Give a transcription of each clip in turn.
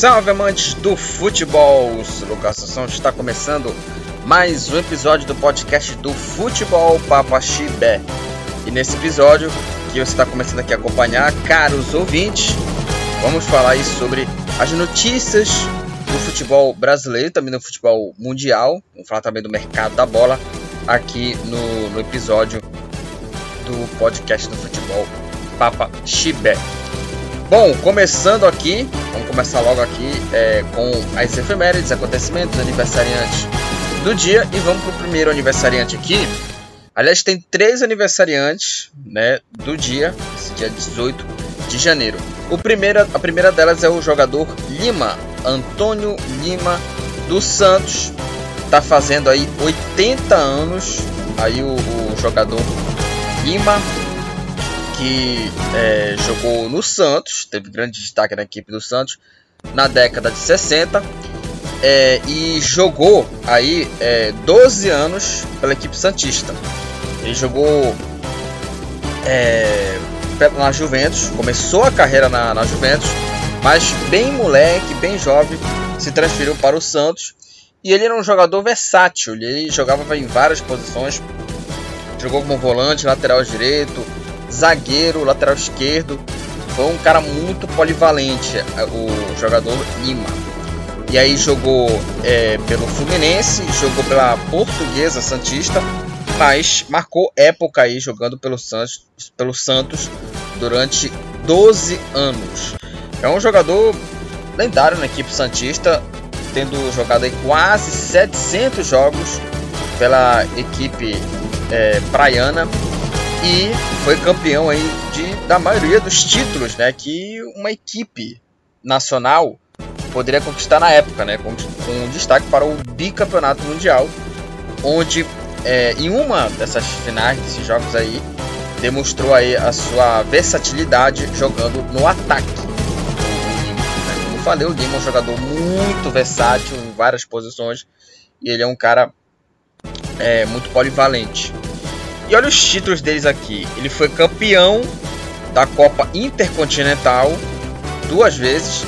Salve amantes do futebol! Lucas Assunção está começando mais um episódio do podcast do Futebol Papaxibé. E nesse episódio que você está começando aqui a acompanhar, caros ouvintes, vamos falar aí sobre as notícias do futebol brasileiro, também do futebol mundial, vamos falar também do mercado da bola aqui no, no episódio do podcast do futebol Papa Chibé. Bom, começando aqui, vamos começar logo aqui é, com as efemérides, acontecimentos, aniversariantes do dia e vamos para o primeiro aniversariante aqui. Aliás, tem três aniversariantes né, do dia, esse dia 18 de janeiro. O primeiro, a primeira delas é o jogador Lima, Antônio Lima dos Santos. Está fazendo aí 80 anos. Aí o, o jogador Lima, que é, jogou no Santos, teve grande destaque na equipe do Santos na década de 60 é, e jogou aí é, 12 anos pela equipe Santista. Ele jogou é, na Juventus, começou a carreira na, na Juventus, mas bem moleque, bem jovem, se transferiu para o Santos e ele era um jogador versátil, ele jogava em várias posições, jogou como volante, lateral direito, zagueiro, lateral esquerdo. Foi um cara muito polivalente, o jogador Lima. E aí jogou é, pelo Fluminense, jogou pela Portuguesa Santista, mas marcou época aí jogando pelo Santos, pelo Santos durante 12 anos. É um jogador lendário na equipe Santista, tendo jogado aí quase 700 jogos pela equipe é, praiana e foi campeão aí de, da maioria dos títulos né, que uma equipe nacional poderia conquistar na época, né, com, com destaque para o bicampeonato mundial, onde é, em uma dessas finais desses jogos aí demonstrou aí a sua versatilidade jogando no ataque. Como falei, o Lima é um jogador muito versátil em várias posições e ele é um cara é, muito polivalente. E olha os títulos deles aqui. Ele foi campeão da Copa Intercontinental duas vezes,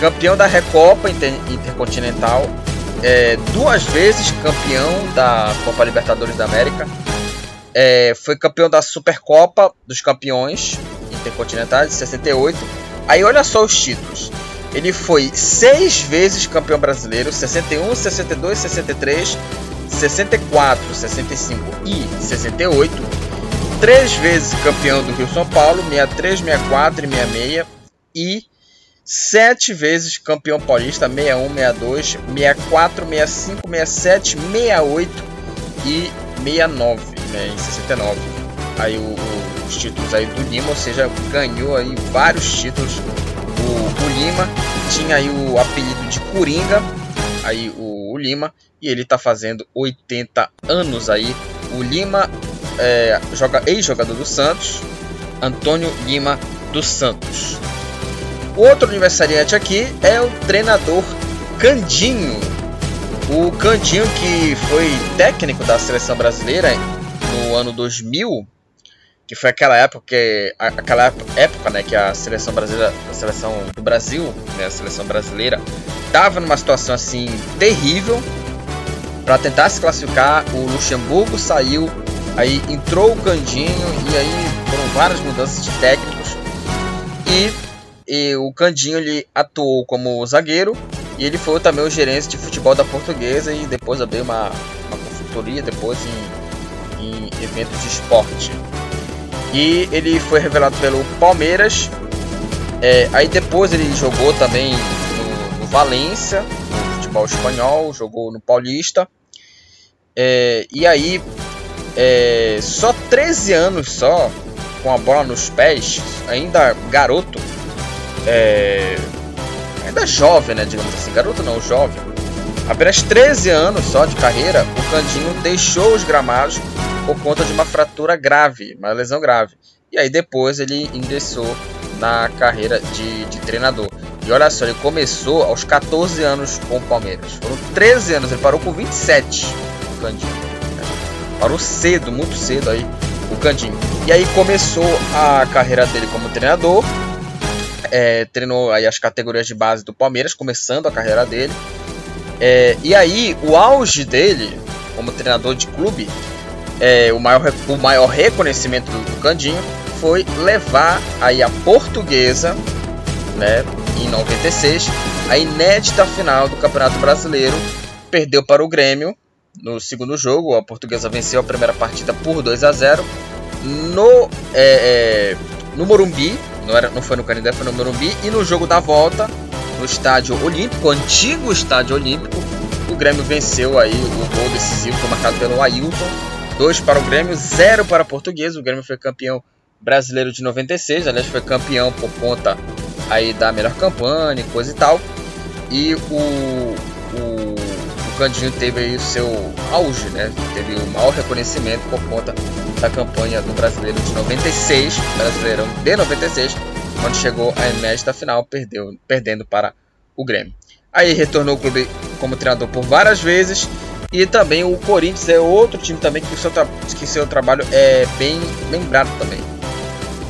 campeão da Recopa Inter Intercontinental, é, duas vezes campeão da Copa Libertadores da América, é, foi campeão da Supercopa dos Campeões Intercontinentais de 68. Aí olha só os títulos. Ele foi seis vezes campeão brasileiro, 61, 62, 63, 64, 65 e 68, três vezes campeão do Rio São Paulo, 63, 64 e 66 e sete vezes campeão paulista, 61, 62, 64, 65, 67, 68 e 69, né, em 69. Aí o, os títulos aí do Lima, ou seja, ganhou aí vários títulos. O, o Lima tinha aí o apelido de Coringa, aí o, o Lima e ele está fazendo 80 anos aí. O Lima é, joga ex-jogador do Santos, Antônio Lima dos Santos. O outro aniversariante aqui é o treinador Candinho. O Candinho que foi técnico da seleção brasileira no ano 2000, que foi aquela época que aquela época, né, que a seleção brasileira, a seleção do Brasil, né, a seleção brasileira estava numa situação assim terrível para tentar se classificar. O Luxemburgo saiu, aí entrou o Candinho e aí foram várias mudanças de técnicos e, e o Candinho ele atuou como zagueiro e ele foi também o gerente de futebol da Portuguesa e depois abriu uma, uma consultoria depois em, em eventos de esporte. E ele foi revelado pelo Palmeiras. É, aí depois ele jogou também no, no Valência, no futebol espanhol, jogou no Paulista. É, e aí, é, só 13 anos só, com a bola nos pés, ainda garoto, é, ainda jovem, né, digamos assim, garoto não, jovem. Apenas 13 anos só de carreira, o Candinho deixou os gramados por conta de uma fratura grave, uma lesão grave. E aí depois ele ingressou na carreira de, de treinador. E olha só, ele começou aos 14 anos com o Palmeiras. Foram 13 anos, ele parou com 27, o Candinho. Parou cedo, muito cedo aí, o Candinho. E aí começou a carreira dele como treinador. é, treinou aí as categorias de base do Palmeiras, começando a carreira dele. É, e aí, o auge dele, como treinador de clube, é, o, maior, o maior reconhecimento do, do Candinho foi levar aí a portuguesa, né, em 96, a inédita final do Campeonato Brasileiro, perdeu para o Grêmio no segundo jogo, a portuguesa venceu a primeira partida por 2 a 0 no, é, é, no Morumbi, não, era, não foi no Canindé, foi no Morumbi, e no jogo da volta, no estádio Olímpico, antigo estádio Olímpico, o Grêmio venceu aí o gol decisivo, foi marcado pelo Ailton, 2 para o Grêmio, 0 para a Portuguesa, o Grêmio foi campeão brasileiro de 96, aliás foi campeão por conta aí da melhor campanha e coisa e tal, e o, o, Candinho teve aí o seu auge, né, teve o maior reconhecimento por conta da campanha do Brasileiro de 96, Brasileirão de 96, quando chegou a inédita final, perdeu, perdendo para o Grêmio. Aí retornou ao clube como treinador por várias vezes e também o Corinthians é outro time também que o seu, que seu trabalho é bem lembrado também.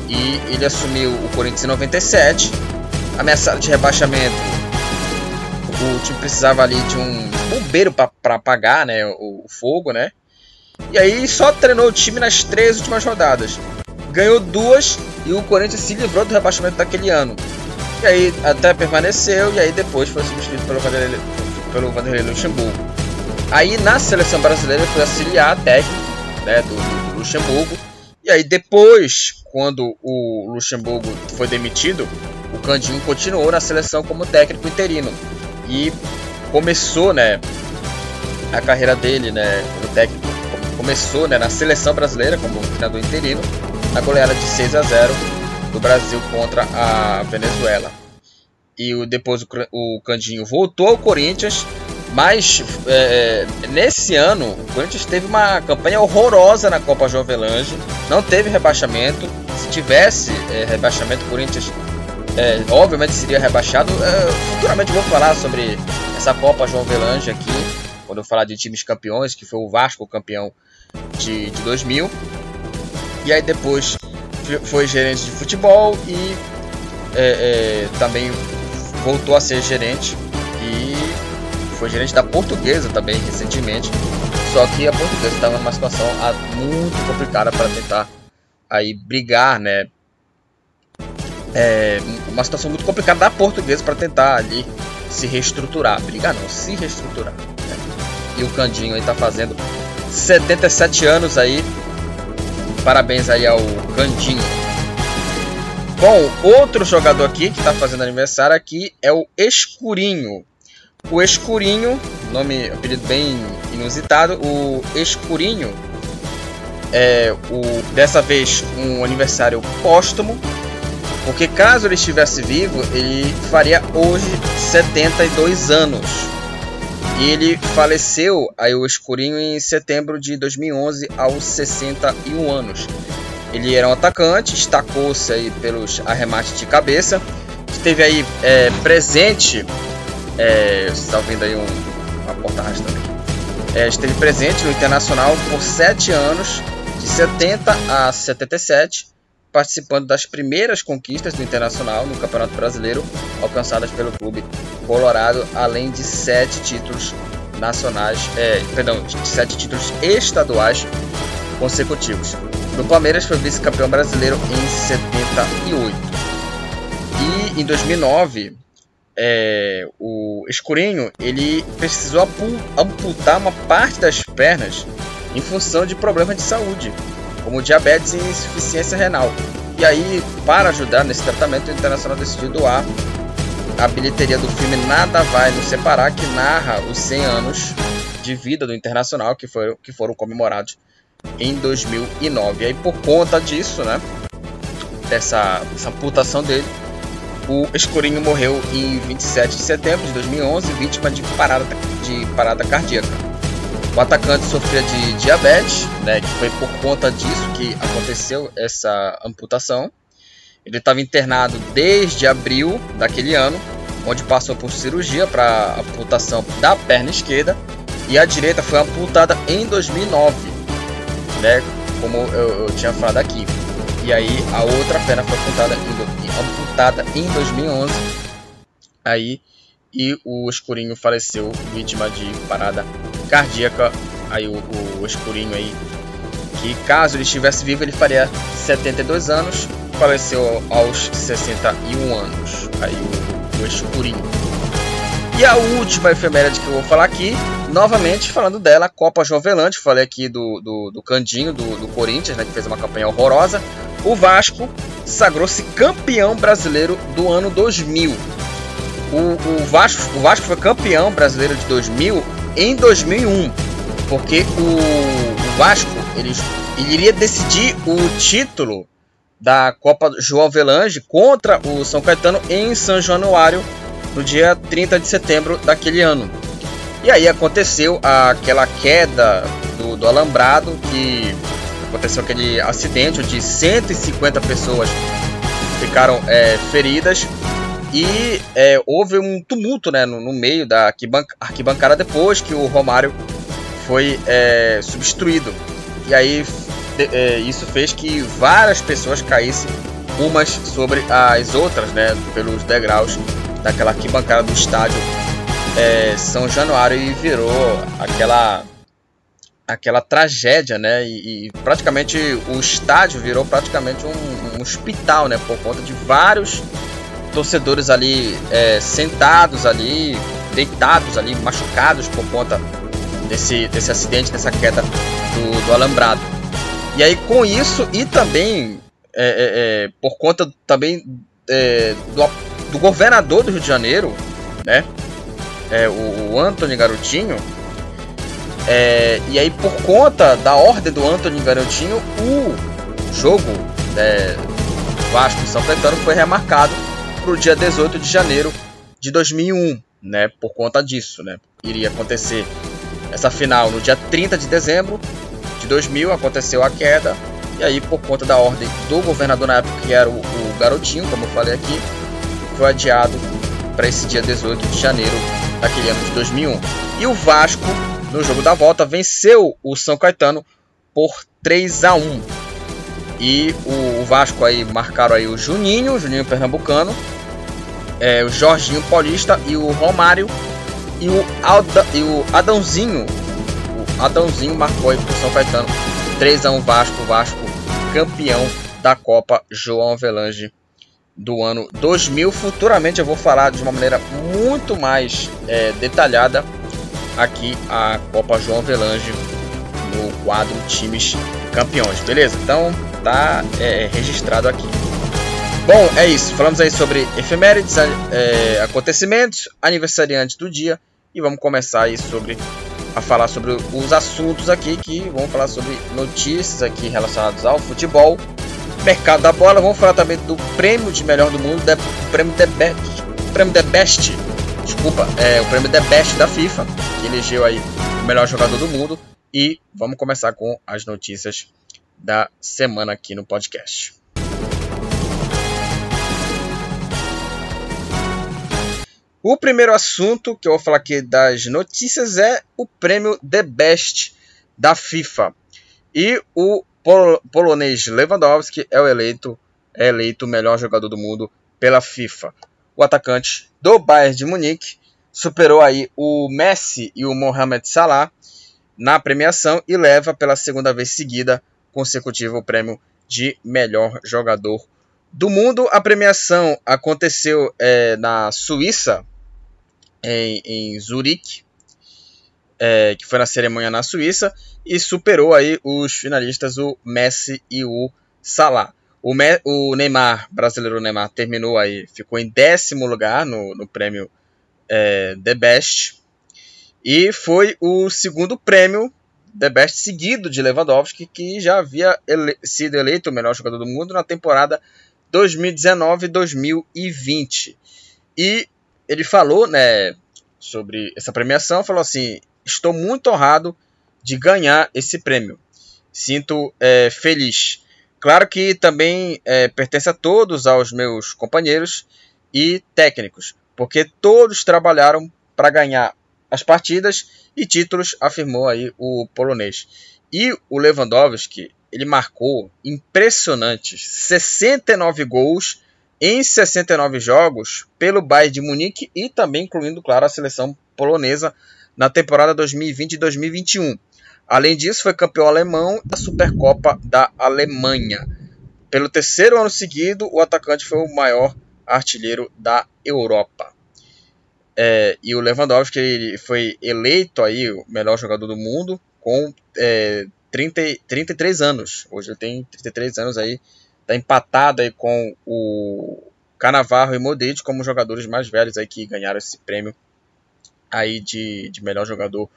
E ele assumiu o Corinthians em 97, ameaçado de rebaixamento. O time precisava ali de um bombeiro para apagar né, o, o fogo, né? E aí só treinou o time nas três últimas rodadas. Ganhou duas e o Corinthians se livrou do rebaixamento daquele ano. E aí até permaneceu e aí depois foi substituído pelo Vanderlei, pelo Vanderlei Luxemburgo. Aí na seleção brasileira foi auxiliar técnico né, do, do Luxemburgo. E aí depois, quando o Luxemburgo foi demitido, o Candinho continuou na seleção como técnico interino. E começou né, a carreira dele né, como técnico começou né, na seleção brasileira como treinador interino, na goleada de 6 a 0 do Brasil contra a Venezuela. E o, depois o, o Candinho voltou ao Corinthians, mas é, é, nesse ano o Corinthians teve uma campanha horrorosa na Copa João Avelange, não teve rebaixamento. Se tivesse é, rebaixamento, o Corinthians é, obviamente seria rebaixado. É, futuramente vou falar sobre essa Copa João Avelange aqui, quando eu falar de times campeões, que foi o Vasco campeão de, de 2000. E aí depois foi gerente de futebol e é, é, também voltou a ser gerente e foi gerente da portuguesa também recentemente. Só que a portuguesa estava numa situação muito complicada para tentar aí brigar, né? É, uma situação muito complicada da portuguesa para tentar ali se reestruturar. Brigar não, se reestruturar. E o Candinho aí tá fazendo 77 anos aí. Parabéns aí ao Candinho. Bom, outro jogador aqui que está fazendo aniversário aqui é o Escurinho. O Escurinho, nome, apelido bem inusitado, o Escurinho é o dessa vez um aniversário póstumo, porque caso ele estivesse vivo, ele faria hoje 72 anos. E ele faleceu aí o escurinho em setembro de 2011 aos 61 anos. Ele era um atacante, destacou-se aí pelos arremates de cabeça, esteve aí é, presente, é, vocês estão vendo aí um, uma portagem também, é, esteve presente no Internacional por 7 anos, de 70 a 77, participando das primeiras conquistas do Internacional no Campeonato Brasileiro alcançadas pelo clube colorado, além de sete títulos nacionais, é, perdão, sete títulos estaduais consecutivos. No Palmeiras foi vice-campeão brasileiro em 78. E em 2009, é, o Escurinho ele precisou amputar uma parte das pernas em função de problemas de saúde como diabetes e insuficiência renal. E aí, para ajudar nesse tratamento, o Internacional decidiu doar a bilheteria do filme Nada Vai Nos Separar, que narra os 100 anos de vida do Internacional, que foram, que foram comemorados em 2009. E aí, por conta disso, né, dessa, dessa amputação dele, o Escurinho morreu em 27 de setembro de 2011, vítima de parada, de parada cardíaca. O atacante sofria de diabetes, né, que foi por conta disso que aconteceu essa amputação. Ele estava internado desde abril daquele ano, onde passou por cirurgia para amputação da perna esquerda e a direita foi amputada em 2009, né, como eu, eu tinha falado aqui. E aí a outra perna foi amputada em, amputada em 2011. Aí e o Escurinho faleceu vítima de parada cardíaca. Aí o, o Escurinho aí que caso ele estivesse vivo ele faria 72 anos, faleceu aos 61 anos. Aí o, o Escurinho. E a última efeméride que eu vou falar aqui, novamente falando dela, Copa Jovelante, falei aqui do, do, do Candinho, do, do Corinthians, né, que fez uma campanha horrorosa. O Vasco sagrou-se campeão brasileiro do ano 2000. O, o, Vasco, o Vasco foi campeão brasileiro de 2000 em 2001, porque o, Vasco ele, ele iria decidir o título da Copa João Avelange contra o São Caetano em São Januário no dia 30 de setembro daquele ano. E aí aconteceu aquela queda do, do alambrado, que aconteceu aquele acidente onde 150 pessoas ficaram é, feridas e é, houve um tumulto né, no, no meio da arquibancada depois que o Romário foi é, substituído. E aí de, é, isso fez que várias pessoas caíssem umas sobre as outras, né, pelos degraus daquela arquibancada do estádio é, São Januário e virou aquela aquela tragédia, né? E, e praticamente o estádio virou praticamente um, um, hospital, né? Por conta de vários torcedores ali é, sentados ali, deitados ali, machucados por conta desse, desse acidente, dessa queda do, do alambrado. E aí com isso e também é, é, é por conta também é, do do governador do Rio de Janeiro, né? É, o, o Anthony Garotinho. E aí, por conta da ordem do Anthony Garotinho, o jogo é, Vasco São Caetano foi remarcado para o dia 18 de janeiro de 2001, né? Por conta disso, né? Iria acontecer essa final no dia 30 de dezembro de 2000, aconteceu a queda. E aí, por conta da ordem do governador na época, que era o, o Garotinho, como eu falei aqui, foi adiado para esse dia 18 de janeiro daquele ano de 2001. E o Vasco, no jogo da volta, venceu o São Caetano por 3 a 1. E o, Vasco aí marcaram aí o Juninho, o Juninho Pernambucano, é, o Jorginho Paulista e o Romário e o, Alda, e o Adãozinho. O Adãozinho marcou aí pro São Caetano 3 a 1 Vasco, Vasco campeão da Copa João Avelange do ano 2000. Futuramente eu vou falar de uma maneira muito mais é, detalhada aqui a Copa João Avelange no quadro Times Campeões, beleza? Então tá é, registrado aqui. Bom, é isso. Falamos aí sobre efemérides, é, acontecimentos, aniversariantes do dia e vamos começar aí sobre a falar sobre os assuntos aqui que vamos falar sobre notícias aqui relacionadas ao futebol mercado da bola, vamos falar também do prêmio de melhor do mundo, o prêmio The Best, prêmio The Best, desculpa, é o prêmio The Best da FIFA, que elegeu aí o melhor jogador do mundo. E vamos começar com as notícias da semana aqui no podcast. O primeiro assunto que eu vou falar aqui das notícias é o prêmio The Best da FIFA. E o Pol polonês Lewandowski é o eleito, é eleito o melhor jogador do mundo pela FIFA. O atacante do Bayern de Munique superou aí o Messi e o Mohamed Salah na premiação e leva pela segunda vez seguida consecutiva o prêmio de melhor jogador do mundo. A premiação aconteceu é, na Suíça, em, em Zurique, é, que foi na cerimônia na Suíça, e superou aí os finalistas, o Messi e o Salah. O, Me o Neymar, brasileiro Neymar, terminou aí, ficou em décimo lugar no, no prêmio é, The Best, e foi o segundo prêmio The Best seguido de Lewandowski, que já havia ele sido eleito o melhor jogador do mundo na temporada 2019-2020. E ele falou, né, sobre essa premiação, falou assim: estou muito honrado de ganhar esse prêmio. Sinto é, feliz. Claro que também é, pertence a todos, aos meus companheiros e técnicos, porque todos trabalharam para ganhar as partidas e títulos, afirmou aí o polonês. E o Lewandowski, ele marcou impressionantes 69 gols em 69 jogos pelo Bayern de Munique e também incluindo, claro, a seleção polonesa na temporada 2020 e 2021. Além disso, foi campeão alemão da Supercopa da Alemanha. Pelo terceiro ano seguido, o atacante foi o maior artilheiro da Europa. É, e o Lewandowski ele foi eleito aí o melhor jogador do mundo com é, 30, 33 anos. Hoje ele tem 33 anos aí, tá empatado aí com o Canavarro e Modric como jogadores mais velhos aí que ganharam esse prêmio aí de, de melhor jogador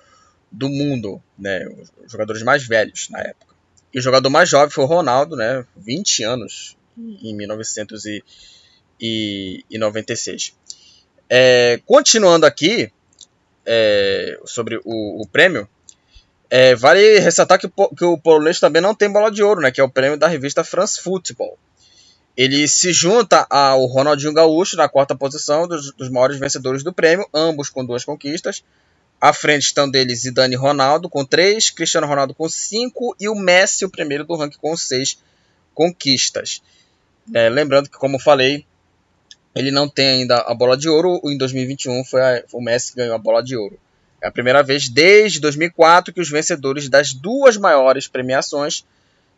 do mundo, né? Os jogadores mais velhos na época. E o jogador mais jovem foi o Ronaldo, né? 20 anos em 1996. É, continuando aqui é, sobre o, o prêmio, é, vale ressaltar que o, que o polonês também não tem bola de ouro, né? Que é o prêmio da revista France Football. Ele se junta ao Ronaldinho Gaúcho na quarta posição dos, dos maiores vencedores do prêmio, ambos com duas conquistas. À frente estão deles Zidane e Ronaldo com três, Cristiano Ronaldo com cinco e o Messi, o primeiro do ranking, com seis conquistas. É, lembrando que, como falei, ele não tem ainda a bola de ouro. Em 2021 foi, a, o Messi que ganhou a bola de ouro. É a primeira vez desde 2004 que os vencedores das duas maiores premiações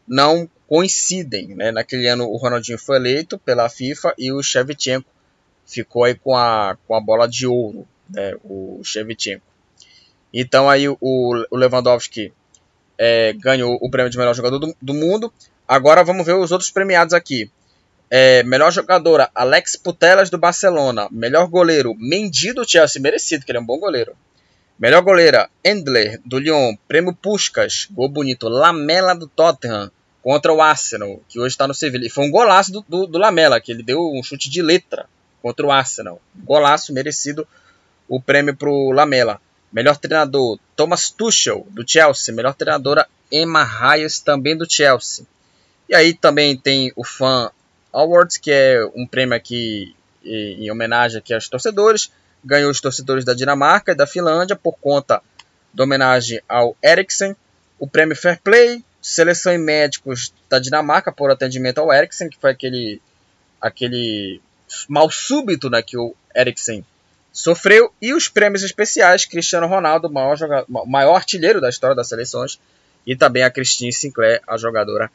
não coincidem. Né? Naquele ano o Ronaldinho foi eleito pela FIFA e o Shevchenko ficou aí com a, com a bola de ouro, né? o Shevchenko. Então aí o, o Lewandowski é, ganhou o prêmio de melhor jogador do, do, mundo. Agora vamos ver os outros premiados aqui. É, melhor jogadora, Alex Putelas do Barcelona. Melhor goleiro, Mendy do Chelsea, merecido, que ele é um bom goleiro. Melhor goleira, Endler do Lyon. Prêmio Puskas, gol bonito. Lamela do Tottenham contra o Arsenal, que hoje está no Sevilla. E foi um golaço do, do, do Lamela, que ele deu um chute de letra contra o Arsenal. Golaço merecido o prêmio para o Lamela. Melhor treinador, Thomas Tuchel, do Chelsea. Melhor treinadora, Emma Hayes, também do Chelsea. E aí também tem o Fan Awards, que é um prêmio aqui em homenagem aqui aos torcedores. Ganhou os torcedores da Dinamarca e da Finlândia por conta da homenagem ao Eriksen. O prêmio Fair Play, seleção e médicos da Dinamarca por atendimento ao Eriksen, que foi aquele, aquele mal súbito né, que o Eriksen sofreu. E os prêmios especiais, Cristiano Ronaldo, maior, jogador, maior artilheiro da história das seleções, e também a Christine Sinclair, a jogadora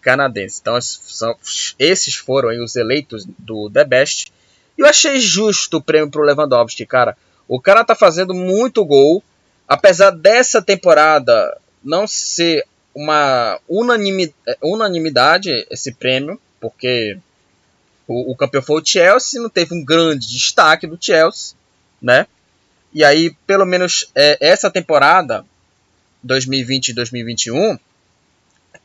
canadense. Então são, esses foram aí os eleitos do The Best. E eu achei justo o prêmio para o Lewandowski, cara. O cara tá fazendo muito gol, apesar dessa temporada não ser uma unanimidade esse prêmio, porque o, o campeão foi o Chelsea, não teve um grande destaque do Chelsea né? E aí, pelo menos é, essa temporada 2020 e 2021,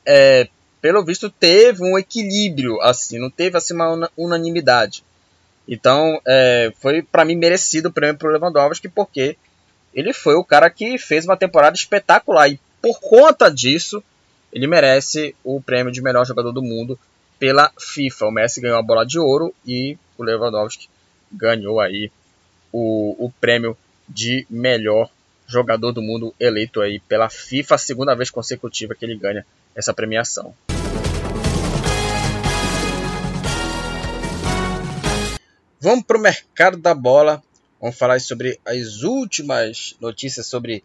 é, pelo visto teve um equilíbrio, assim, não teve assim uma unanimidade. Então, é, foi para mim merecido o prêmio pro Lewandowski porque ele foi o cara que fez uma temporada espetacular e por conta disso ele merece o prêmio de melhor jogador do mundo pela FIFA. O Messi ganhou a bola de ouro e o Lewandowski ganhou aí o, o prêmio de melhor jogador do mundo eleito aí pela FIFA, segunda vez consecutiva que ele ganha essa premiação. Vamos para o mercado da bola. Vamos falar sobre as últimas notícias sobre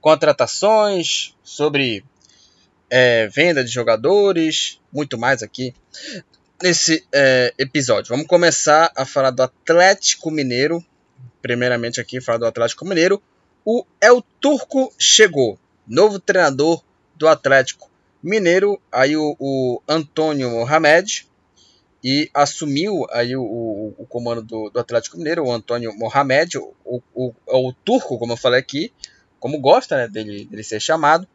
contratações, sobre é, venda de jogadores, muito mais aqui nesse é, episódio. Vamos começar a falar do Atlético Mineiro, primeiramente aqui falar do Atlético Mineiro. O El Turco chegou, novo treinador do Atlético Mineiro, aí o, o Antônio Mohamed, e assumiu aí o, o, o comando do, do, Atlético Mineiro, o Antônio Mohamed, o, o, turco, como eu falei aqui, como gosta né, dele, dele ser chamado,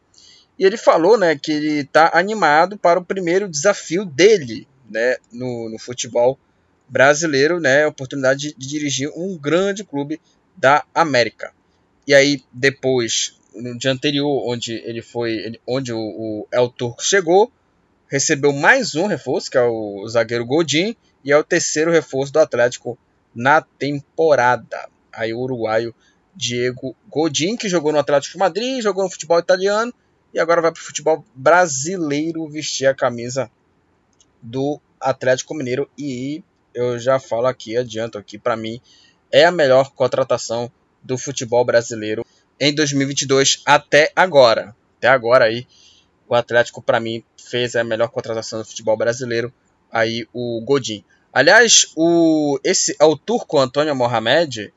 e ele falou né, que ele está animado para o primeiro desafio dele né, no, no futebol brasileiro, né, a oportunidade de, de dirigir um grande clube da América. E aí depois, no dia anterior, onde ele foi, onde o, o El Turco chegou, recebeu mais um reforço, que é o zagueiro Godin, e é o terceiro reforço do Atlético na temporada. Aí o uruguaio Diego Godin, que jogou no Atlético de Madrid, jogou no futebol italiano e agora vai para o futebol brasileiro vestir a camisa do Atlético Mineiro e eu já falo aqui, adianto aqui, para mim é a melhor contratação do futebol brasileiro em 2022 até agora. Até agora aí, o Atlético para mim fez a melhor contratação do futebol brasileiro, aí o Godin. Aliás, o esse o turco Antônio Mohamed,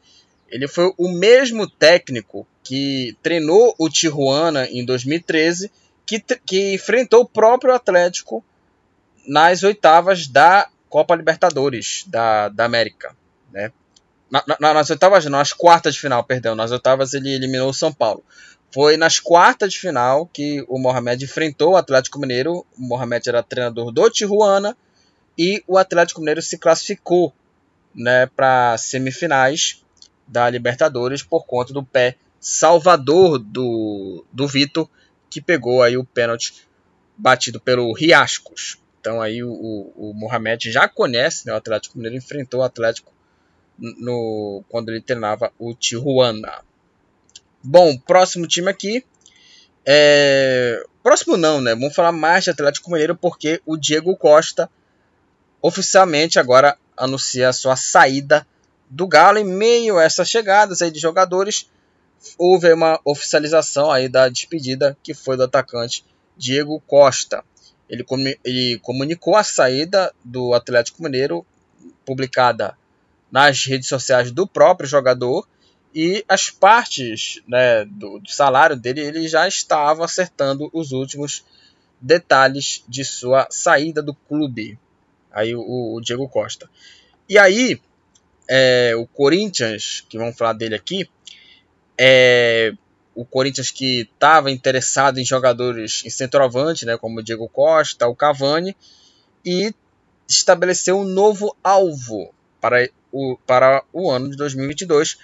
ele foi o mesmo técnico que treinou o Tijuana em 2013, que, que enfrentou o próprio Atlético nas oitavas da Copa Libertadores da, da América, né? Na, na, nas oitavas, não, nas quartas de final, perdão. Nas oitavas ele eliminou o São Paulo. Foi nas quartas de final que o Mohamed enfrentou o Atlético Mineiro. O Mohamed era treinador do Tijuana e o Atlético Mineiro se classificou né, para semifinais da Libertadores por conta do pé salvador do, do Vitor, que pegou aí o pênalti batido pelo Riascos. Então aí o, o, o Mohamed já conhece né, o Atlético Mineiro, enfrentou o Atlético no, quando ele treinava o Tijuana. Bom, próximo time aqui. É... Próximo não, né? Vamos falar mais de Atlético Mineiro porque o Diego Costa oficialmente agora anuncia a sua saída do Galo. Em meio a essas chegadas aí de jogadores, houve uma oficialização aí da despedida que foi do atacante Diego Costa. Ele, com, ele comunicou a saída do Atlético Mineiro, publicada nas redes sociais do próprio jogador e as partes né, do, do, salário dele ele já estava acertando os últimos detalhes de sua saída do clube. Aí o, o Diego Costa. E aí é, o Corinthians que vamos falar dele aqui é o Corinthians que estava interessado em jogadores em centroavante né como o Diego Costa o Cavani e estabeleceu um novo alvo para o, para o ano de 2022,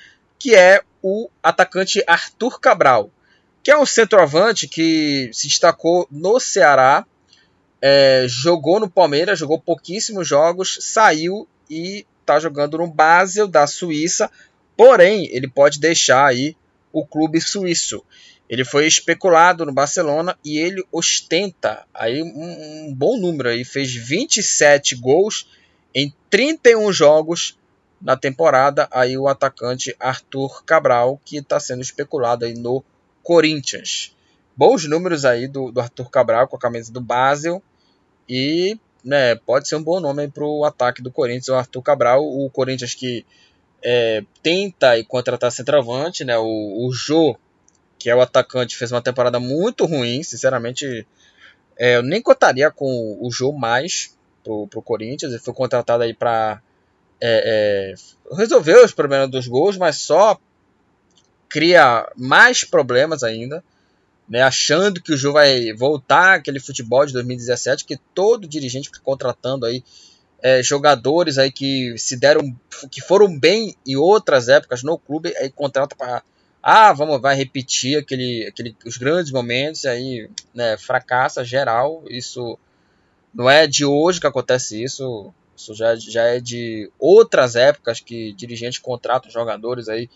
que é o atacante Arthur Cabral, que é um centroavante que se destacou no Ceará, é, jogou no Palmeiras, jogou pouquíssimos jogos, saiu e está jogando no Basel da Suíça, porém ele pode deixar aí o clube suíço. Ele foi especulado no Barcelona e ele ostenta aí um, um bom número aí, fez 27 gols em 31 jogos na temporada, aí o atacante Arthur Cabral, que está sendo especulado aí no Corinthians. Bons números aí do, do Arthur Cabral com a camisa do Basel e né, pode ser um bom nome para o ataque do Corinthians, o Arthur Cabral, o Corinthians que é, tenta e contratar centroavante, né, o, o Jô, que é o atacante, fez uma temporada muito ruim, sinceramente, é, eu nem contaria com o Jô mais pro, pro Corinthians, ele foi contratado aí para é, é, resolver os problemas dos gols, mas só cria mais problemas ainda, né, achando que o jogo vai voltar aquele futebol de 2017 que todo dirigente fica contratando aí é, jogadores aí que se deram que foram bem em outras épocas no clube aí contrata para ah vamos vai repetir aquele, aquele os grandes momentos aí né, fracassa geral isso não é de hoje que acontece isso. Isso já, já é de outras épocas que dirigentes contratam jogadores aí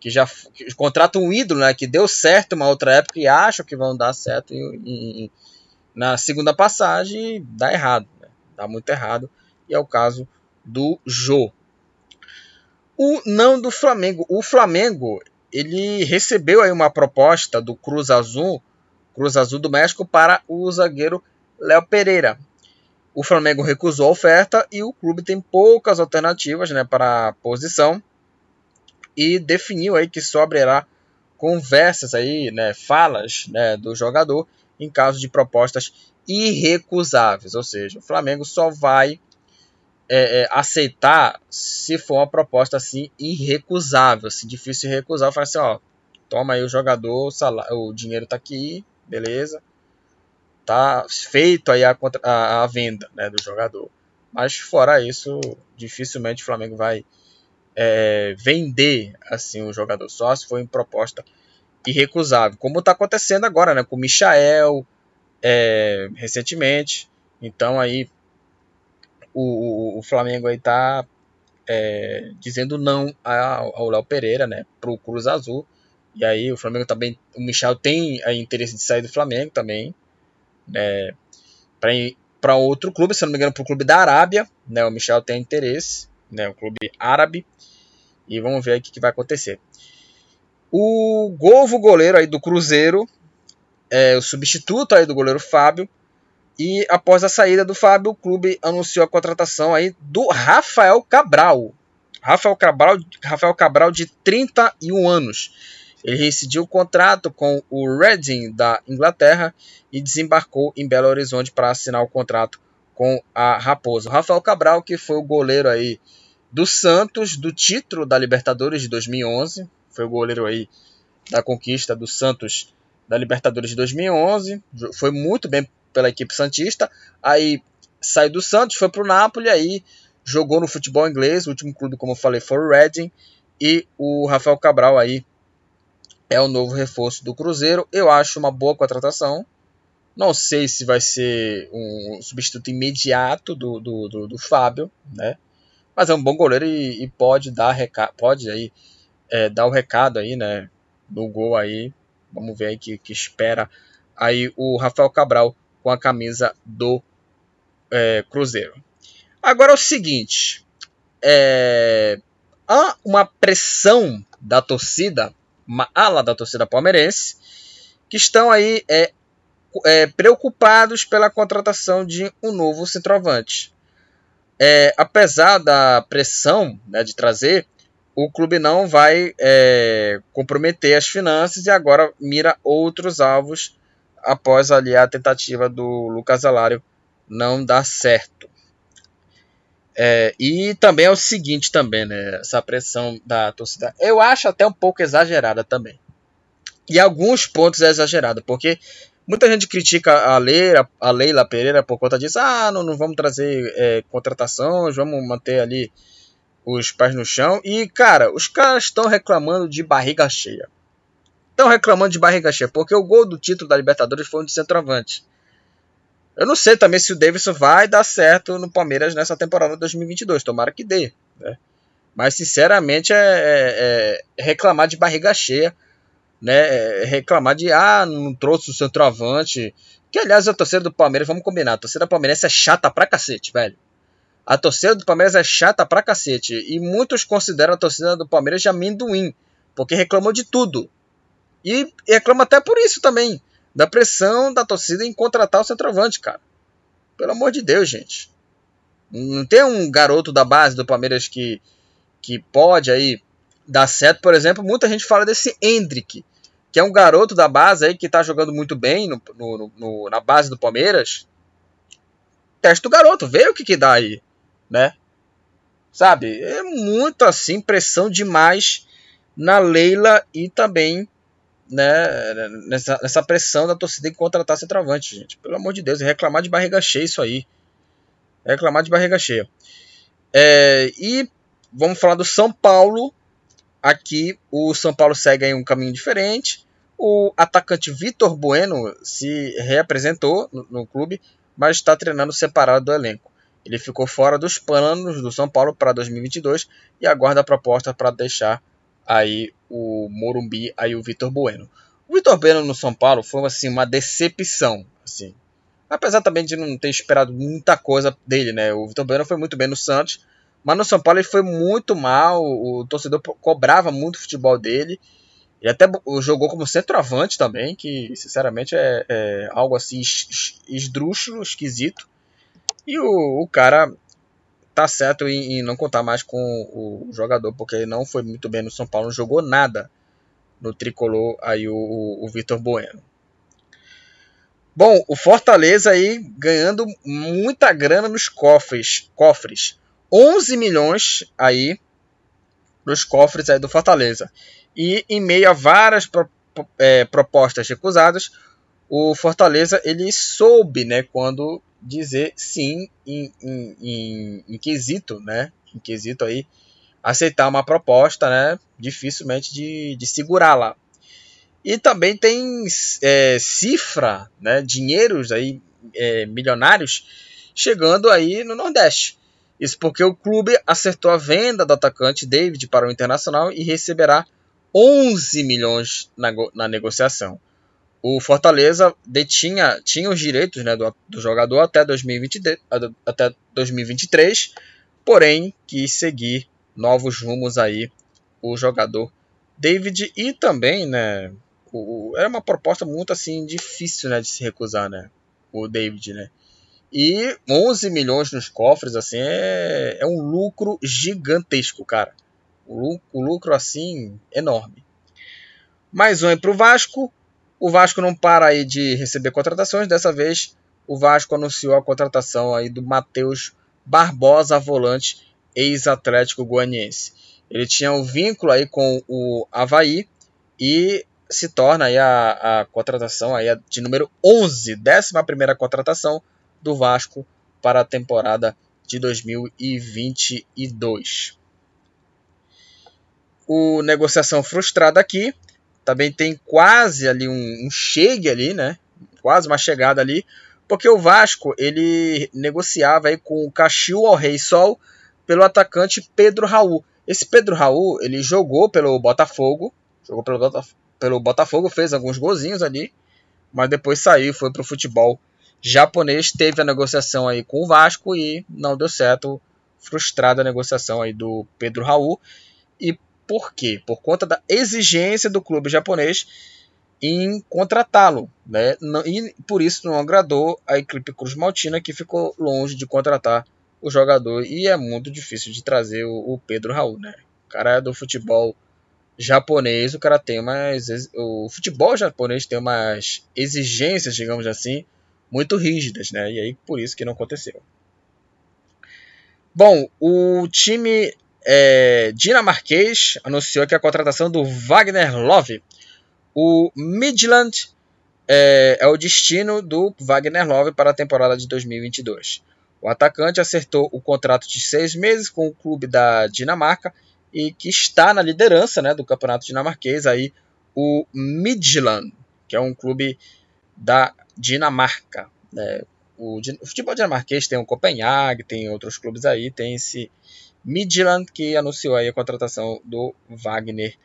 que já que contratam um ídolo, né? Que deu certo uma outra época e acham que vão dar certo e, na segunda passagem dá errado, né? dá muito errado e é o caso do Jô. O não do Flamengo. O Flamengo ele recebeu aí uma proposta do Cruz Azul, Cruz Azul do México para o zagueiro Léo Pereira. O Flamengo recusou a oferta e o clube tem poucas alternativas né, para a posição e definiu aí que só abrirá conversas aí, né, falas né, do jogador em caso de propostas irrecusáveis, ou seja, o Flamengo só vai é, é, aceitar se for uma proposta assim irrecusável, se difícil de recusar, fala assim, ó, toma aí o jogador, o, salário, o dinheiro tá aqui, beleza, tá feito aí a, a, a venda né, do jogador. Mas fora isso, dificilmente o Flamengo vai é, vender assim o jogador só se for em proposta irrecusável, como está acontecendo agora, né, com o Michael é, recentemente. Então aí o, o Flamengo aí tá é, dizendo não ao Léo Pereira, né, pro Cruz Azul. E aí o Flamengo também, o Michel tem a interesse de sair do Flamengo também, é, para outro clube, se não me engano, para o clube da Arábia. Né? O Michel tem interesse, né? o clube árabe. E vamos ver o que, que vai acontecer. O Golvo, goleiro aí do Cruzeiro, é o substituto aí do goleiro Fábio. E após a saída do Fábio, o clube anunciou a contratação aí do Rafael Cabral. Rafael Cabral, Rafael Cabral de 31 anos. Ele rescindiu o contrato com o Reading da Inglaterra e desembarcou em Belo Horizonte para assinar o contrato com a Raposa. O Rafael Cabral, que foi o goleiro aí do Santos, do título da Libertadores de 2011, foi o goleiro aí da conquista do Santos da Libertadores de 2011, foi muito bem pela equipe santista, aí saiu do Santos, foi para o Napoli, aí jogou no futebol inglês, o último clube, como eu falei, foi o Reading, e o Rafael Cabral aí é o novo reforço do Cruzeiro. Eu acho uma boa contratação. Não sei se vai ser um substituto imediato do, do, do, do Fábio, né? Mas é um bom goleiro e, e pode dar pode aí é, dar o recado aí, né? Do gol aí. Vamos ver aí que, que espera aí o Rafael Cabral com a camisa do é, Cruzeiro. Agora é o seguinte, é, há uma pressão da torcida uma ala da torcida palmeirense, que estão aí é, é, preocupados pela contratação de um novo centroavante. É, apesar da pressão né, de trazer, o clube não vai é, comprometer as finanças e agora mira outros alvos após ali a tentativa do Lucas Alário não dar certo. É, e também é o seguinte também, né? Essa pressão da torcida. Eu acho até um pouco exagerada também. E alguns pontos é exagerada, porque muita gente critica a Leila, a Leila Pereira por conta disso. Ah, não, não vamos trazer é, contratações, vamos manter ali os pés no chão. E, cara, os caras estão reclamando de barriga cheia. Estão reclamando de barriga cheia, porque o gol do título da Libertadores foi um de centroavante. Eu não sei também se o Davidson vai dar certo no Palmeiras nessa temporada 2022. Tomara que dê. Né? Mas, sinceramente, é, é, é, reclamar de barriga cheia. Né? É reclamar de, ah, não trouxe o centroavante. Que, aliás, a torcida do Palmeiras, vamos combinar, a torcida do Palmeiras é chata pra cacete, velho. A torcida do Palmeiras é chata pra cacete. E muitos consideram a torcida do Palmeiras de amendoim. Porque reclamou de tudo. E reclama até por isso também da pressão da torcida em contratar o centroavante, cara. Pelo amor de Deus, gente. Não tem um garoto da base do Palmeiras que, que pode aí dar certo, por exemplo, muita gente fala desse Hendrick, que é um garoto da base aí que tá jogando muito bem no, no, no, na base do Palmeiras. Testa o garoto, vê o que que dá aí, né? Sabe? É muito assim, pressão demais na Leila e também né, nessa, nessa pressão da torcida em contratar centroavante, gente. Pelo amor de Deus, reclamar de barriga cheia isso aí. Reclamar de barriga cheia. É, e vamos falar do São Paulo. Aqui o São Paulo segue em um caminho diferente. O atacante Vitor Bueno se reapresentou no, no clube, mas está treinando separado do elenco. Ele ficou fora dos planos do São Paulo para 2022 e aguarda a proposta para deixar aí o Morumbi, aí o Vitor Bueno. O Vitor Bueno no São Paulo foi assim uma decepção, assim. Apesar também de não ter esperado muita coisa dele, né? O Vitor Bueno foi muito bem no Santos, mas no São Paulo ele foi muito mal, o torcedor cobrava muito o futebol dele. Ele até jogou como centroavante também, que sinceramente é, é algo assim esdrúxulo, esquisito. E o, o cara tá certo em, em, não contar mais com o jogador, porque ele não foi muito bem no São Paulo, não jogou nada no tricolor aí o, o, o Vitor Bueno. Bom, o Fortaleza aí ganhando muita grana nos cofres, cofres. 11 milhões aí nos cofres aí do Fortaleza. E em meio a várias pro, é, propostas recusadas, o Fortaleza ele soube, né, quando dizer sim em, em, em, em quesito, né? Em quesito aí, aceitar uma proposta, né? Dificilmente de, de segurá-la. E também tem é, cifra, né? Dinheiros aí é, milionários chegando aí no Nordeste. Isso porque o clube acertou a venda do atacante David para o Internacional e receberá 11 milhões na, na negociação. O Fortaleza detinha tinha os direitos né, do, do jogador até, 2020, até 2023, porém quis seguir novos rumos aí o jogador David e também, né, o, era uma proposta muito assim difícil, né, de se recusar, né, o David, né. E 11 milhões nos cofres, assim, é, é um lucro gigantesco, cara. O, o lucro, assim, enorme. Mais um para o Vasco. O Vasco não para aí de receber contratações. Dessa vez, o Vasco anunciou a contratação aí do Matheus Barbosa, volante, ex-atlético goianiense. Ele tinha um vínculo aí com o Havaí e se torna aí a, a contratação aí de número 11, 11 contratação do Vasco para a temporada de 2022. O negociação frustrada aqui também tem quase ali um, um chegue ali, né? Quase uma chegada ali, porque o Vasco ele negociava aí com o Caxiu ao Rei Sol pelo atacante Pedro Raul. Esse Pedro Raul ele jogou pelo Botafogo, jogou pelo, pelo Botafogo, fez alguns golzinhos ali, mas depois saiu, foi para o futebol japonês, teve a negociação aí com o Vasco e não deu certo, frustrada a negociação aí do Pedro Raul. E por quê? Por conta da exigência do clube japonês em contratá-lo, né? E por isso não agradou a equipe Cruz Maltina que ficou longe de contratar o jogador e é muito difícil de trazer o, Pedro Raul, né? O cara é do futebol japonês, o cara tem umas o futebol japonês tem umas exigências, digamos assim, muito rígidas, né? E aí por isso que não aconteceu. Bom, o time é, dinamarquês anunciou que a contratação do Wagner Love. O Midland é, é, o destino do Wagner Love para a temporada de 2022. O atacante acertou o contrato de seis meses com o clube da Dinamarca e que está na liderança né, do campeonato dinamarquês aí o Midland, que é um clube da Dinamarca. Né? O, o, futebol dinamarquês tem o Copenhague, tem outros clubes aí, tem esse Midland que anunciou aí a contratação do Wagner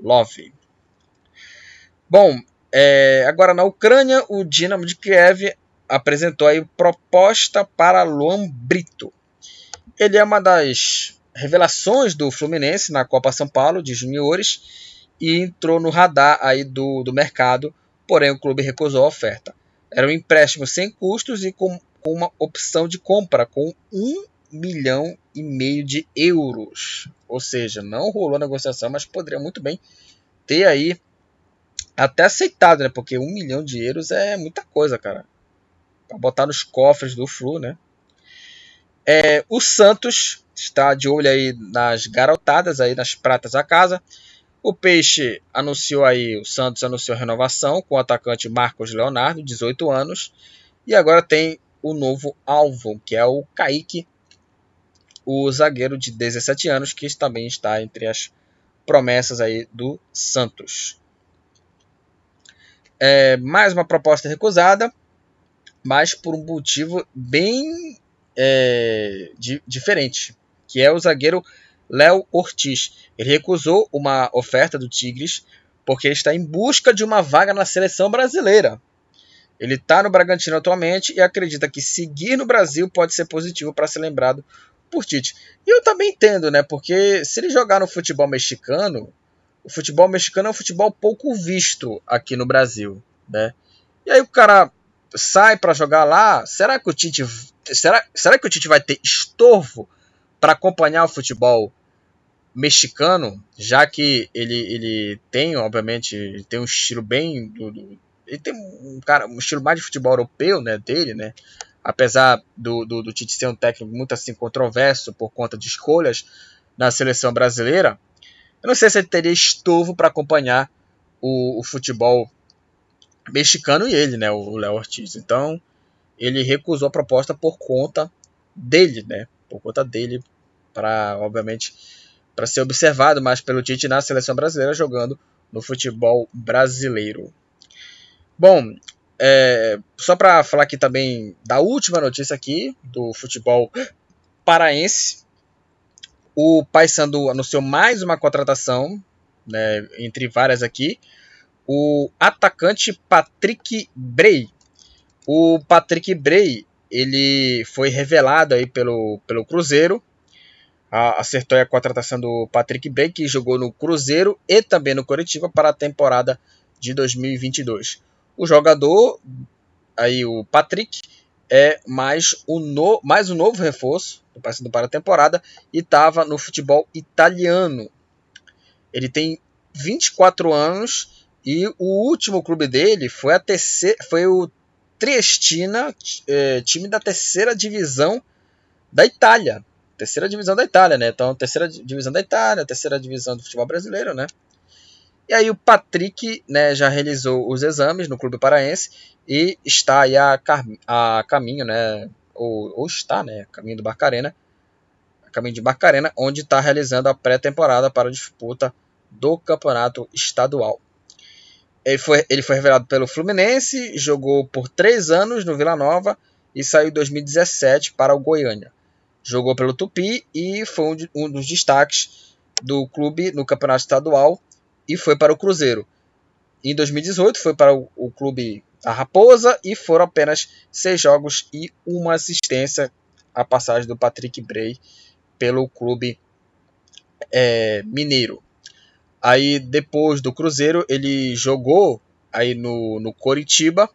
Love. Bom, é, agora na Ucrânia, o Dinamo de Kiev apresentou aí proposta para Luan Brito. Ele é uma das revelações do Fluminense na Copa São Paulo de juniores e entrou no radar aí do, do mercado, porém o clube recusou a oferta. Era um empréstimo sem custos e com, com uma opção de compra com um milhão e meio de euros. Ou seja, não rolou negociação, mas poderia muito bem ter aí até aceitado, né? Porque um milhão de euros é muita coisa, cara. Pra botar nos cofres do Flu, né? É, o Santos está de olho aí nas garotadas, aí nas pratas da casa. O Peixe anunciou aí, o Santos anunciou renovação com o atacante Marcos Leonardo, 18 anos, e agora tem o novo alvo, que é o Kaique, o zagueiro de 17 anos, que também está entre as promessas aí do Santos. É, mais uma proposta recusada, mas por um motivo bem é, di diferente, que é o zagueiro Léo Ortiz. Ele recusou uma oferta do Tigres porque está em busca de uma vaga na seleção brasileira. Ele está no Bragantino atualmente e acredita que seguir no Brasil pode ser positivo para ser lembrado por Tite. E eu também entendo, né? Porque se ele jogar no futebol mexicano, o futebol mexicano é um futebol pouco visto aqui no Brasil, né? E aí o cara sai para jogar lá, será que o Tite será, será que o Tite vai ter estorvo para acompanhar o futebol mexicano, já que ele, ele tem, obviamente, ele tem um estilo bem. Do, do, ele tem um, cara, um estilo mais de futebol europeu né, dele, né? Apesar do, do, do Tite ser um técnico muito assim controverso por conta de escolhas na seleção brasileira, eu não sei se ele teria estofo para acompanhar o, o, futebol mexicano e ele, né, o Léo Ortiz. Então, ele recusou a proposta por conta dele, né? Por conta dele, para obviamente para ser observado mais pelo Tite na seleção brasileira jogando no futebol brasileiro. Bom, é, só para falar aqui também da última notícia aqui do futebol paraense, o Paysandu anunciou mais uma contratação, né, entre várias aqui. o atacante Patrick Bray. O Patrick Bray, ele foi revelado aí pelo, pelo Cruzeiro. Acertou a contratação do Patrick Bray, que jogou no Cruzeiro e também no Coritiba para a temporada de 2022. O jogador, aí o Patrick, é mais um, no, mais um novo reforço do para a temporada e estava no futebol italiano. Ele tem 24 anos e o último clube dele foi, a terceira, foi o Triestina, é, time da terceira divisão da Itália. Terceira divisão da Itália, né? Então, terceira divisão da Itália, terceira divisão do futebol brasileiro, né? E aí o Patrick né, já realizou os exames no clube paraense e está aí a, a caminho, né? Ou, ou, está, né? Caminho do Barcarena. Caminho de Barcarena, onde está realizando a pré-temporada para a disputa do campeonato estadual. Ele foi, ele foi revelado pelo Fluminense, jogou por três anos no Vila Nova e saiu em 2017 para o Goiânia. Jogou pelo Tupi e foi um, um dos destaques do clube no campeonato estadual e foi para o Cruzeiro. Em 2018 foi para o, o clube a Raposa e foram apenas seis jogos e uma assistência a passagem do Patrick Bray pelo clube é, mineiro. Aí depois do Cruzeiro ele jogou aí no, no Coritiba,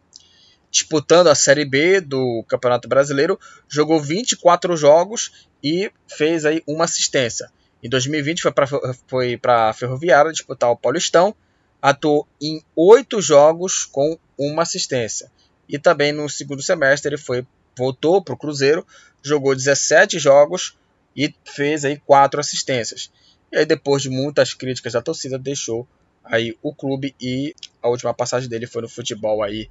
disputando a Série B do Campeonato Brasileiro, jogou 24 jogos e fez aí uma assistência. Em 2020 foi para foi a Ferroviária disputar o Paulistão, atuou em oito jogos com uma assistência. E também no segundo semestre ele foi voltou para o Cruzeiro, jogou 17 jogos e fez aí quatro assistências. E aí, depois de muitas críticas da torcida, deixou aí o clube e a última passagem dele foi no futebol aí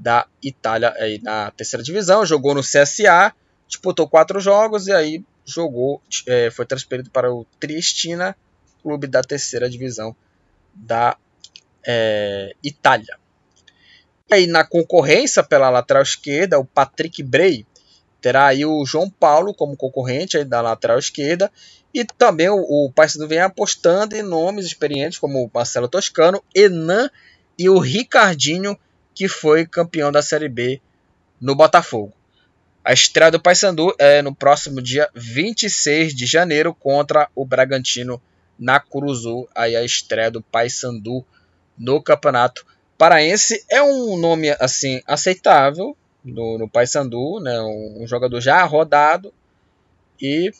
da Itália, aí na terceira divisão. Jogou no CSA, disputou quatro jogos e aí jogou, é, foi transferido para o Triestina, clube da terceira divisão da é, Itália. E aí na concorrência pela lateral esquerda, o Patrick Bray terá aí o João Paulo como concorrente aí da lateral esquerda e também o, o Paysandu vem apostando em nomes experientes como o Marcelo Toscano, Enan e o Ricardinho, que foi campeão da Série B no Botafogo. A estreia do Paysandu é no próximo dia 26 de janeiro contra o Bragantino na Curuzu. Aí a estreia do Paysandu no Campeonato Paraense é um nome assim aceitável no, no Paysandu, né? Um, um jogador já rodado e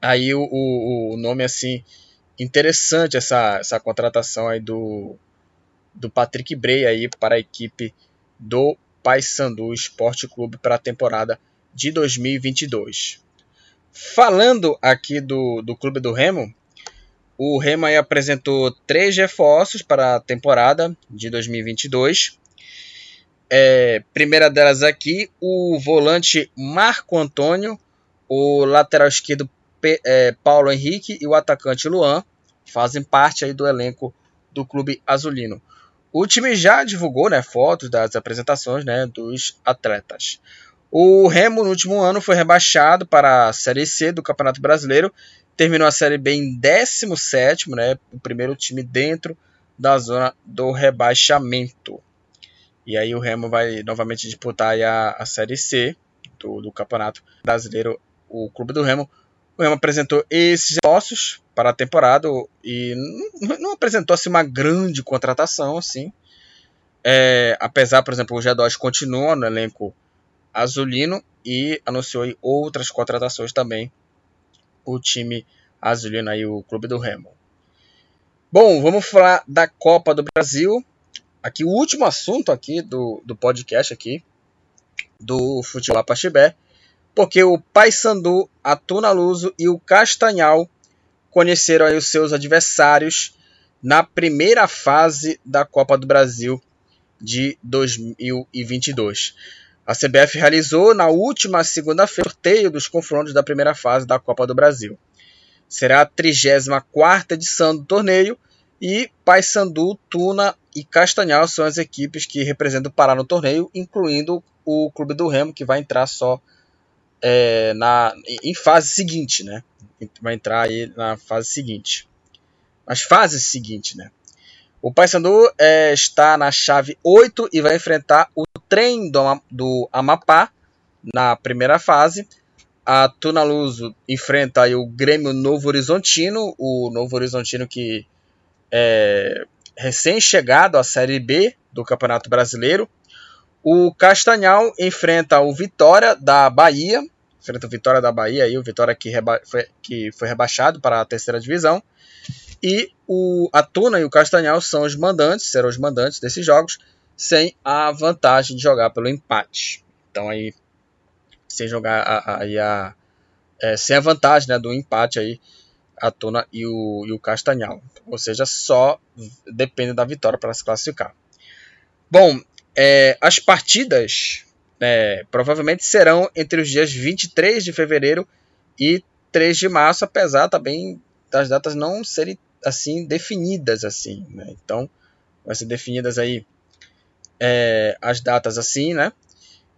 aí o, o, o nome assim interessante essa, essa contratação aí do, do Patrick Bray aí para a equipe do Paysandu Esporte Clube para a temporada de 2022. Falando aqui do, do clube do Remo, o Remo apresentou três reforços para a temporada de 2022. É, primeira delas aqui, o volante Marco Antônio, o lateral esquerdo é, Paulo Henrique e o atacante Luan fazem parte aí do elenco do clube azulino. O time já divulgou né, fotos das apresentações né, dos atletas. O Remo, no último ano, foi rebaixado para a Série C do Campeonato Brasileiro. Terminou a Série B em 17, né, o primeiro time dentro da zona do rebaixamento. E aí o Remo vai novamente disputar a, a Série C do, do Campeonato Brasileiro. O clube do Remo o Remo apresentou esses sócios para a temporada e não, não apresentou assim, uma grande contratação assim. É, apesar, por exemplo, o G2 continua no elenco azulino e anunciou outras contratações também. O time azulino aí, o clube do Remo. Bom, vamos falar da Copa do Brasil. Aqui o último assunto aqui do, do podcast aqui do Futebol Apaxibé porque o Paysandu, a Tunaluso e o Castanhal conheceram aí os seus adversários na primeira fase da Copa do Brasil de 2022. A CBF realizou na última segunda-feira o sorteio dos confrontos da primeira fase da Copa do Brasil. Será a 34 edição do torneio e Paysandu, Tuna e Castanhal são as equipes que representam o Pará no torneio, incluindo o Clube do Remo, que vai entrar só é, na, em fase seguinte, né? Vai entrar aí na fase seguinte. As fases seguintes, né? O Paysandu é, está na chave 8 e vai enfrentar o trem do, do Amapá na primeira fase. A Tunaluso enfrenta aí o Grêmio Novo Horizontino, o Novo Horizontino que é recém-chegado à Série B do Campeonato Brasileiro. O Castanhal enfrenta o Vitória da Bahia, enfrenta o Vitória da Bahia, aí, o Vitória que, foi, que foi rebaixado para a terceira divisão. E o, a Tuna e o Castanhal são os mandantes, serão os mandantes desses jogos, sem a vantagem de jogar pelo empate. Então aí, sem jogar aí a, a, é, sem a vantagem né, do empate aí, a Tuna e o, e o Castanhal. Ou seja, só depende da vitória para se classificar. Bom, é, as partidas é, provavelmente serão entre os dias 23 de fevereiro e 3 de março, apesar também das datas não serem assim definidas assim, né? Então, vai ser definidas aí é, as datas assim, né?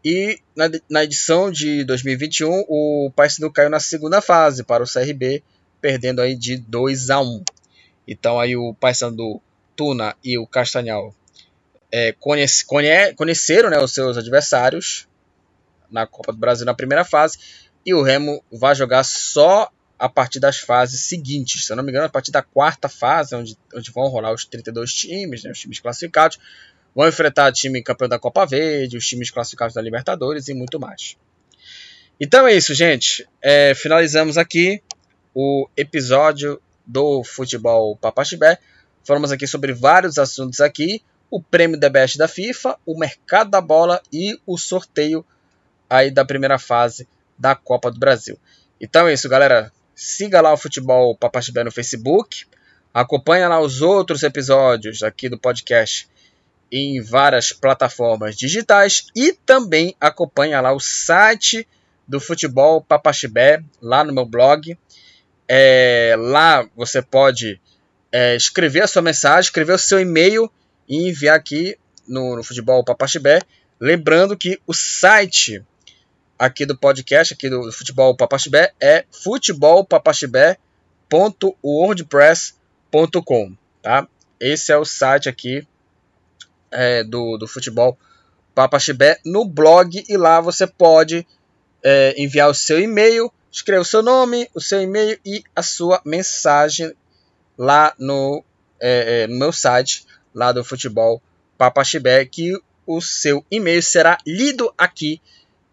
E na, na edição de 2021, o Paysandu caiu na segunda fase para o CRB, perdendo aí de 2 a 1. Então aí o Paysandu, Tuna e o Castanhal é, conhece, conhe, conheceram né, os seus adversários na Copa do Brasil na primeira fase e o Remo vai jogar só a partir das fases seguintes. Se eu não me engano, a partir da quarta fase, onde, onde vão rolar os 32 times, né, os times classificados, vão enfrentar o time campeão da Copa Verde, os times classificados da Libertadores e muito mais. Então é isso, gente. É, finalizamos aqui o episódio do Futebol Papaxibé. Falamos aqui sobre vários assuntos aqui. O prêmio Best da FIFA, o mercado da bola e o sorteio aí da primeira fase da Copa do Brasil. Então é isso, galera. Siga lá o Futebol Papaxibé no Facebook. Acompanha lá os outros episódios aqui do podcast em várias plataformas digitais e também acompanha lá o site do Futebol Papaxibé lá no meu blog. É, lá você pode é, escrever a sua mensagem, escrever o seu e-mail e enviar aqui no, no Futebol Papaxibé. Lembrando que o site aqui do podcast, aqui do Futebol Papaxibé, é futebolpapaxibé.wordpress.com, tá? Esse é o site aqui é, do, do Futebol Papaxibé no blog e lá você pode é, enviar o seu e-mail, escrever o seu nome, o seu e-mail e a sua mensagem lá no, é, é no meu site, lá do Futebol Papaxibé, que o seu e-mail será lido aqui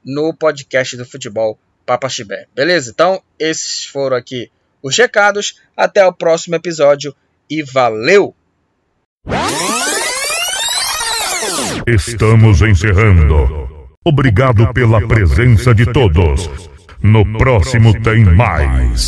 no podcast do futebol Papa Chibé. Beleza? Então, esses foram aqui os recados. Até o próximo episódio e valeu! Estamos encerrando. Obrigado pela presença de todos. No próximo tem mais.